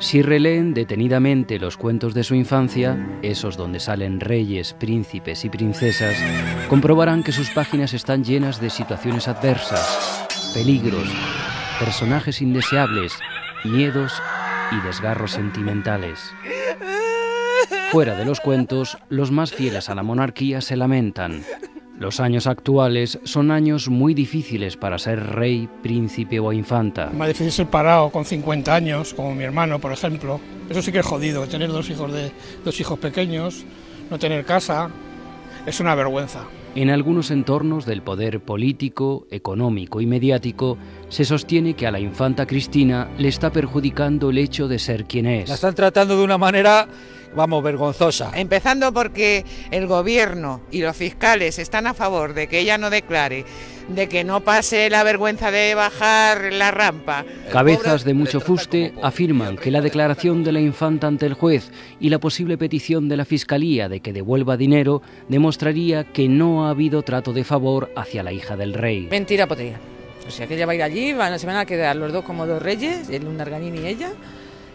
Si releen detenidamente los cuentos de su infancia, esos donde salen reyes, príncipes y princesas, comprobarán que sus páginas están llenas de situaciones adversas, peligros, personajes indeseables, miedos y desgarros sentimentales. Fuera de los cuentos, los más fieles a la monarquía se lamentan. Los años actuales son años muy difíciles para ser rey, príncipe o infanta. Más difícil ser parado con 50 años, como mi hermano, por ejemplo. Eso sí que es jodido, tener dos hijos, de, dos hijos pequeños, no tener casa, es una vergüenza. En algunos entornos del poder político, económico y mediático, se sostiene que a la infanta Cristina le está perjudicando el hecho de ser quien es. La están tratando de una manera vamos, vergonzosa. Empezando porque el gobierno y los fiscales están a favor de que ella no declare, de que no pase la vergüenza de bajar la rampa. Cabezas de mucho fuste afirman que la declaración de la infanta ante el juez y la posible petición de la fiscalía de que devuelva dinero demostraría que no ha habido trato de favor hacia la hija del rey. Mentira podría. O sea, que ella va a ir allí, van, se van a quedar los dos como dos reyes, el Unarganín y ella,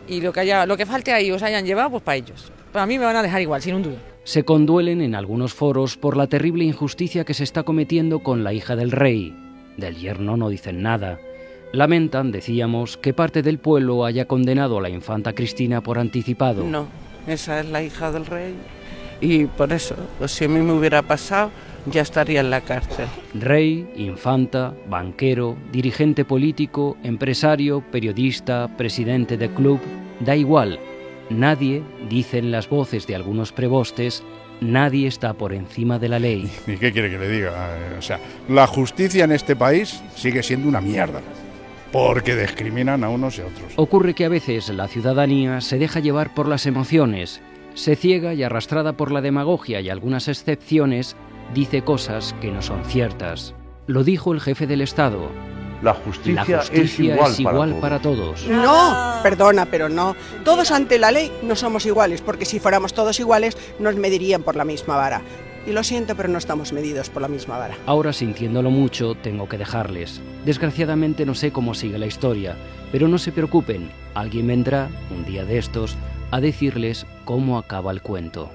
y lo que, haya, lo que falte ahí os hayan llevado, pues para ellos. Para mí me van a dejar igual, sin un duro. Se conduelen en algunos foros por la terrible injusticia que se está cometiendo con la hija del rey. Del yerno no dicen nada. Lamentan, decíamos, que parte del pueblo haya condenado a la infanta Cristina por anticipado. No, esa es la hija del rey. Y por eso, pues si a mí me hubiera pasado, ya estaría en la cárcel. Rey, infanta, banquero, dirigente político, empresario, periodista, presidente de club, da igual. Nadie, dicen las voces de algunos prebostes, nadie está por encima de la ley. ¿Y qué quiere que le diga? O sea, la justicia en este país sigue siendo una mierda porque discriminan a unos y a otros. Ocurre que a veces la ciudadanía se deja llevar por las emociones, se ciega y arrastrada por la demagogia y algunas excepciones, dice cosas que no son ciertas. Lo dijo el jefe del Estado. La justicia, es igual, para, todos. No, perdona, pero no. Todos ante la ley no somos iguales, porque si fuéramos todos iguales nos medirían por la misma vara. Y lo siento, pero no estamos medidos por la misma vara. Ahora, sintiéndolo mucho, tengo que dejarles. Desgraciadamente no sé cómo sigue la historia, pero no se preocupen, alguien vendrá, un día de estos, a decirles cómo acaba el cuento.